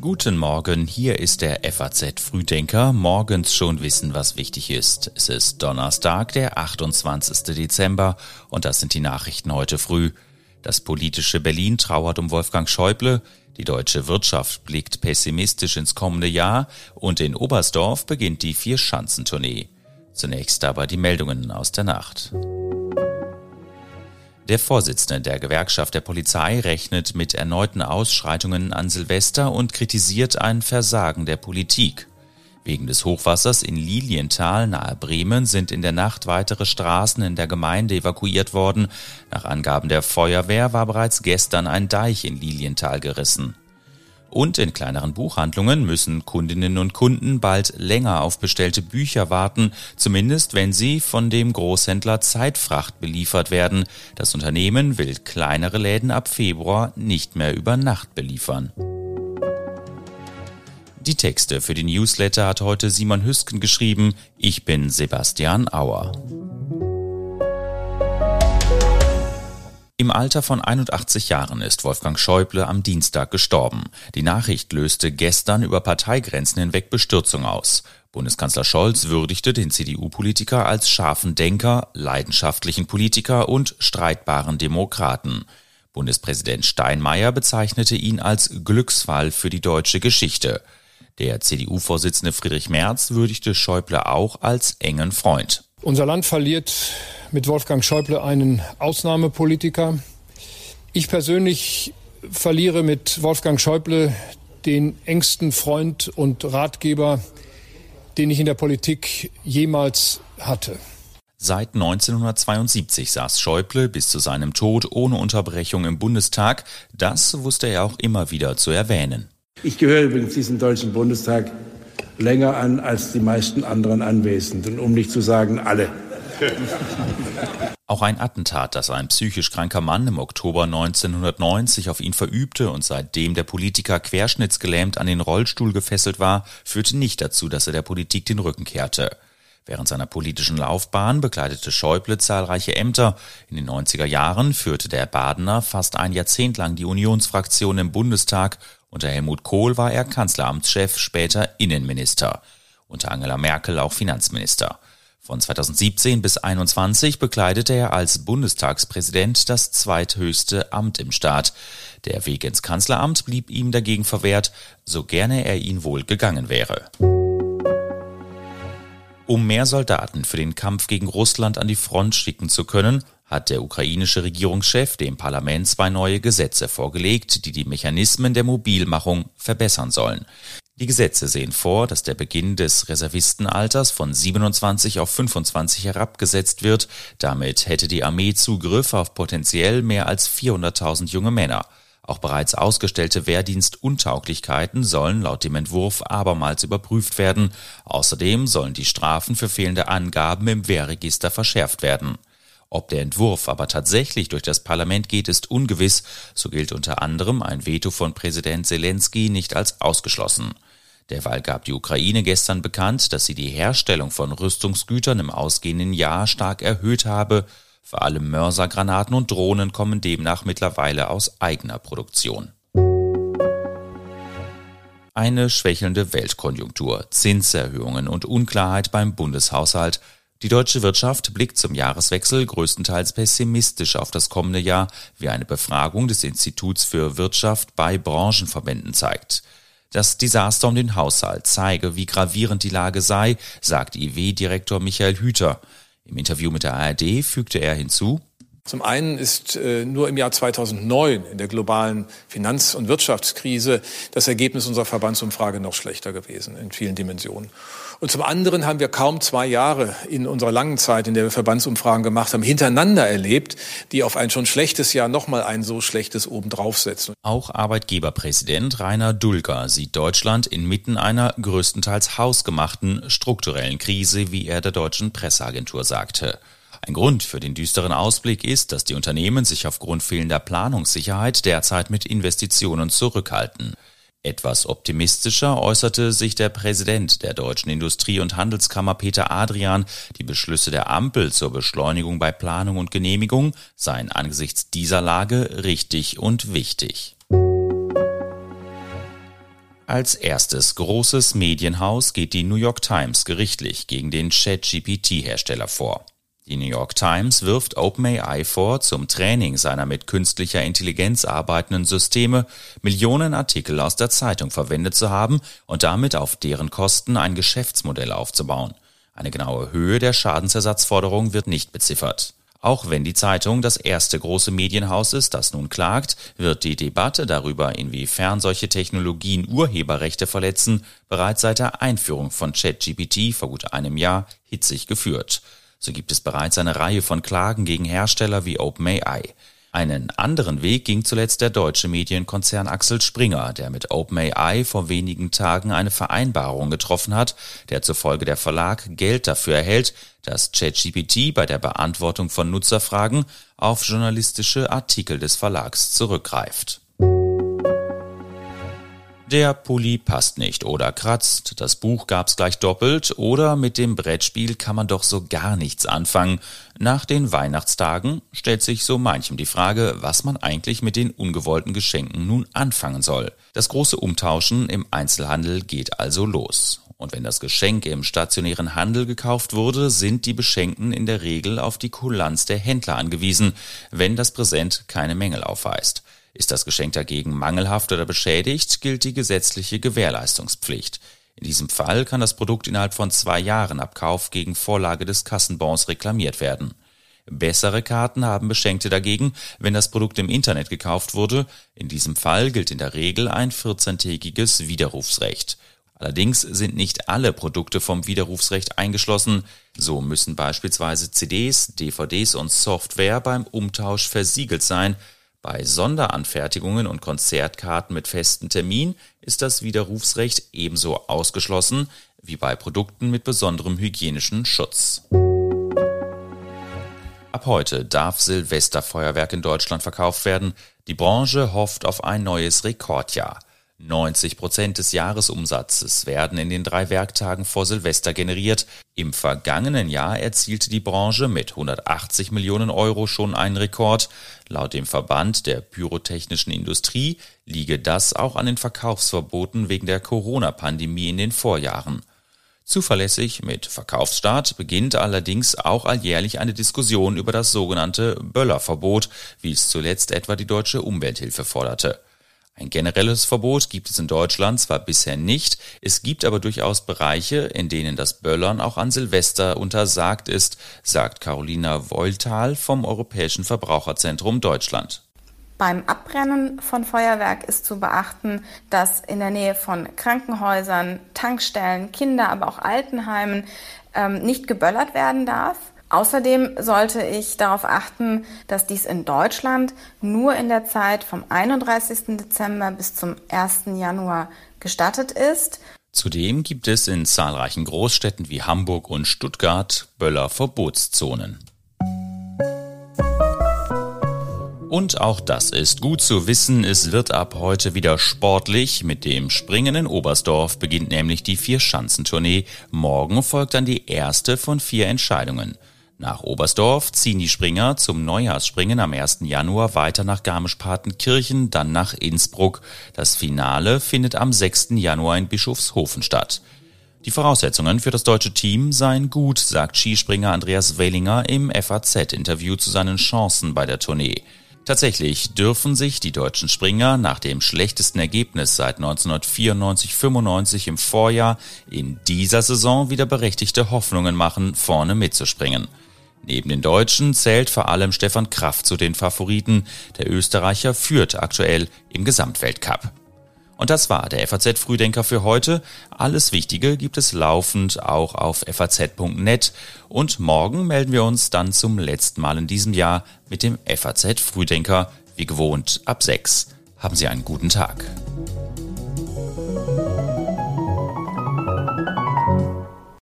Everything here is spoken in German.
Guten Morgen, hier ist der FAZ Frühdenker. Morgens schon wissen, was wichtig ist. Es ist Donnerstag, der 28. Dezember und das sind die Nachrichten heute früh. Das politische Berlin trauert um Wolfgang Schäuble, die deutsche Wirtschaft blickt pessimistisch ins kommende Jahr und in Oberstdorf beginnt die Vier-Schanzentournee. Zunächst aber die Meldungen aus der Nacht. Der Vorsitzende der Gewerkschaft der Polizei rechnet mit erneuten Ausschreitungen an Silvester und kritisiert ein Versagen der Politik. Wegen des Hochwassers in Lilienthal nahe Bremen sind in der Nacht weitere Straßen in der Gemeinde evakuiert worden. Nach Angaben der Feuerwehr war bereits gestern ein Deich in Lilienthal gerissen. Und in kleineren Buchhandlungen müssen Kundinnen und Kunden bald länger auf bestellte Bücher warten, zumindest wenn sie von dem Großhändler Zeitfracht beliefert werden. Das Unternehmen will kleinere Läden ab Februar nicht mehr über Nacht beliefern. Die Texte für die Newsletter hat heute Simon Hüsken geschrieben. Ich bin Sebastian Auer. Im Alter von 81 Jahren ist Wolfgang Schäuble am Dienstag gestorben. Die Nachricht löste gestern über Parteigrenzen hinweg Bestürzung aus. Bundeskanzler Scholz würdigte den CDU-Politiker als scharfen Denker, leidenschaftlichen Politiker und streitbaren Demokraten. Bundespräsident Steinmeier bezeichnete ihn als Glücksfall für die deutsche Geschichte. Der CDU-Vorsitzende Friedrich Merz würdigte Schäuble auch als engen Freund. Unser Land verliert mit Wolfgang Schäuble einen Ausnahmepolitiker. Ich persönlich verliere mit Wolfgang Schäuble den engsten Freund und Ratgeber, den ich in der Politik jemals hatte. Seit 1972 saß Schäuble bis zu seinem Tod ohne Unterbrechung im Bundestag. Das wusste er auch immer wieder zu erwähnen. Ich gehöre übrigens diesem Deutschen Bundestag länger an als die meisten anderen Anwesenden, um nicht zu sagen alle. Auch ein Attentat, das ein psychisch kranker Mann im Oktober 1990 auf ihn verübte und seitdem der Politiker querschnittsgelähmt an den Rollstuhl gefesselt war, führte nicht dazu, dass er der Politik den Rücken kehrte. Während seiner politischen Laufbahn bekleidete Schäuble zahlreiche Ämter. In den 90er Jahren führte der Badener fast ein Jahrzehnt lang die Unionsfraktion im Bundestag. Unter Helmut Kohl war er Kanzleramtschef, später Innenminister. Unter Angela Merkel auch Finanzminister. Von 2017 bis 2021 bekleidete er als Bundestagspräsident das zweithöchste Amt im Staat. Der Weg ins Kanzleramt blieb ihm dagegen verwehrt, so gerne er ihn wohl gegangen wäre. Um mehr Soldaten für den Kampf gegen Russland an die Front schicken zu können, hat der ukrainische Regierungschef dem Parlament zwei neue Gesetze vorgelegt, die die Mechanismen der Mobilmachung verbessern sollen. Die Gesetze sehen vor, dass der Beginn des Reservistenalters von 27 auf 25 herabgesetzt wird. Damit hätte die Armee Zugriff auf potenziell mehr als 400.000 junge Männer. Auch bereits ausgestellte Wehrdienstuntauglichkeiten sollen laut dem Entwurf abermals überprüft werden. Außerdem sollen die Strafen für fehlende Angaben im Wehrregister verschärft werden. Ob der Entwurf aber tatsächlich durch das Parlament geht, ist ungewiss. So gilt unter anderem ein Veto von Präsident Zelensky nicht als ausgeschlossen. Derweil gab die Ukraine gestern bekannt, dass sie die Herstellung von Rüstungsgütern im ausgehenden Jahr stark erhöht habe. Vor allem Mörsergranaten und Drohnen kommen demnach mittlerweile aus eigener Produktion. Eine schwächelnde Weltkonjunktur, Zinserhöhungen und Unklarheit beim Bundeshaushalt. Die deutsche Wirtschaft blickt zum Jahreswechsel größtenteils pessimistisch auf das kommende Jahr, wie eine Befragung des Instituts für Wirtschaft bei Branchenverbänden zeigt. Das Desaster um den Haushalt zeige, wie gravierend die Lage sei, sagt IW-Direktor Michael Hüter. Im Interview mit der ARD fügte er hinzu, zum einen ist äh, nur im Jahr 2009 in der globalen Finanz- und Wirtschaftskrise das Ergebnis unserer Verbandsumfrage noch schlechter gewesen in vielen Dimensionen. Und zum anderen haben wir kaum zwei Jahre in unserer langen Zeit, in der wir Verbandsumfragen gemacht haben, hintereinander erlebt, die auf ein schon schlechtes Jahr nochmal ein so schlechtes obendrauf setzen. Auch Arbeitgeberpräsident Rainer Dulger sieht Deutschland inmitten einer größtenteils hausgemachten strukturellen Krise, wie er der deutschen Presseagentur sagte. Ein Grund für den düsteren Ausblick ist, dass die Unternehmen sich aufgrund fehlender Planungssicherheit derzeit mit Investitionen zurückhalten. Etwas optimistischer äußerte sich der Präsident der Deutschen Industrie- und Handelskammer Peter Adrian, die Beschlüsse der Ampel zur Beschleunigung bei Planung und Genehmigung seien angesichts dieser Lage richtig und wichtig. Als erstes großes Medienhaus geht die New York Times gerichtlich gegen den ChatGPT-Hersteller vor. Die New York Times wirft OpenAI vor, zum Training seiner mit künstlicher Intelligenz arbeitenden Systeme Millionen Artikel aus der Zeitung verwendet zu haben und damit auf deren Kosten ein Geschäftsmodell aufzubauen. Eine genaue Höhe der Schadensersatzforderung wird nicht beziffert. Auch wenn die Zeitung das erste große Medienhaus ist, das nun klagt, wird die Debatte darüber, inwiefern solche Technologien Urheberrechte verletzen, bereits seit der Einführung von ChatGPT vor gut einem Jahr hitzig geführt. So gibt es bereits eine Reihe von Klagen gegen Hersteller wie OpenAI. Einen anderen Weg ging zuletzt der deutsche Medienkonzern Axel Springer, der mit OpenAI vor wenigen Tagen eine Vereinbarung getroffen hat, der zufolge der Verlag Geld dafür erhält, dass ChatGPT bei der Beantwortung von Nutzerfragen auf journalistische Artikel des Verlags zurückgreift. Der Pulli passt nicht oder kratzt, das Buch gab's gleich doppelt oder mit dem Brettspiel kann man doch so gar nichts anfangen. Nach den Weihnachtstagen stellt sich so manchem die Frage, was man eigentlich mit den ungewollten Geschenken nun anfangen soll. Das große Umtauschen im Einzelhandel geht also los. Und wenn das Geschenk im stationären Handel gekauft wurde, sind die Beschenkten in der Regel auf die Kulanz der Händler angewiesen, wenn das Präsent keine Mängel aufweist. Ist das Geschenk dagegen mangelhaft oder beschädigt, gilt die gesetzliche Gewährleistungspflicht. In diesem Fall kann das Produkt innerhalb von zwei Jahren ab Kauf gegen Vorlage des Kassenbons reklamiert werden. Bessere Karten haben Beschenkte dagegen, wenn das Produkt im Internet gekauft wurde. In diesem Fall gilt in der Regel ein 14-tägiges Widerrufsrecht. Allerdings sind nicht alle Produkte vom Widerrufsrecht eingeschlossen. So müssen beispielsweise CDs, DVDs und Software beim Umtausch versiegelt sein. Bei Sonderanfertigungen und Konzertkarten mit festem Termin ist das Widerrufsrecht ebenso ausgeschlossen wie bei Produkten mit besonderem hygienischen Schutz. Ab heute darf Silvesterfeuerwerk in Deutschland verkauft werden. Die Branche hofft auf ein neues Rekordjahr. 90 Prozent des Jahresumsatzes werden in den drei Werktagen vor Silvester generiert. Im vergangenen Jahr erzielte die Branche mit 180 Millionen Euro schon einen Rekord. Laut dem Verband der pyrotechnischen Industrie liege das auch an den Verkaufsverboten wegen der Corona-Pandemie in den Vorjahren. Zuverlässig mit Verkaufsstart beginnt allerdings auch alljährlich eine Diskussion über das sogenannte Böllerverbot, wie es zuletzt etwa die deutsche Umwelthilfe forderte. Ein generelles Verbot gibt es in Deutschland zwar bisher nicht, es gibt aber durchaus Bereiche, in denen das Böllern auch an Silvester untersagt ist, sagt Carolina Wolltal vom Europäischen Verbraucherzentrum Deutschland. Beim Abbrennen von Feuerwerk ist zu beachten, dass in der Nähe von Krankenhäusern, Tankstellen, Kinder, aber auch Altenheimen ähm, nicht geböllert werden darf. Außerdem sollte ich darauf achten, dass dies in Deutschland nur in der Zeit vom 31. Dezember bis zum 1. Januar gestattet ist. Zudem gibt es in zahlreichen Großstädten wie Hamburg und Stuttgart Böller-Verbotszonen. Und auch das ist gut zu wissen, es wird ab heute wieder sportlich. Mit dem Springen in Oberstdorf beginnt nämlich die Vier-Schanzentournee. Morgen folgt dann die erste von vier Entscheidungen. Nach Oberstdorf ziehen die Springer zum Neujahrsspringen am 1. Januar weiter nach Garmisch-Partenkirchen, dann nach Innsbruck. Das Finale findet am 6. Januar in Bischofshofen statt. Die Voraussetzungen für das deutsche Team seien gut, sagt Skispringer Andreas Wellinger im FAZ-Interview zu seinen Chancen bei der Tournee. Tatsächlich dürfen sich die deutschen Springer nach dem schlechtesten Ergebnis seit 1994-95 im Vorjahr in dieser Saison wieder berechtigte Hoffnungen machen, vorne mitzuspringen. Neben den Deutschen zählt vor allem Stefan Kraft zu den Favoriten. Der Österreicher führt aktuell im Gesamtweltcup. Und das war der FAZ Frühdenker für heute. Alles Wichtige gibt es laufend auch auf faz.net. Und morgen melden wir uns dann zum letzten Mal in diesem Jahr mit dem FAZ Frühdenker, wie gewohnt ab 6. Haben Sie einen guten Tag.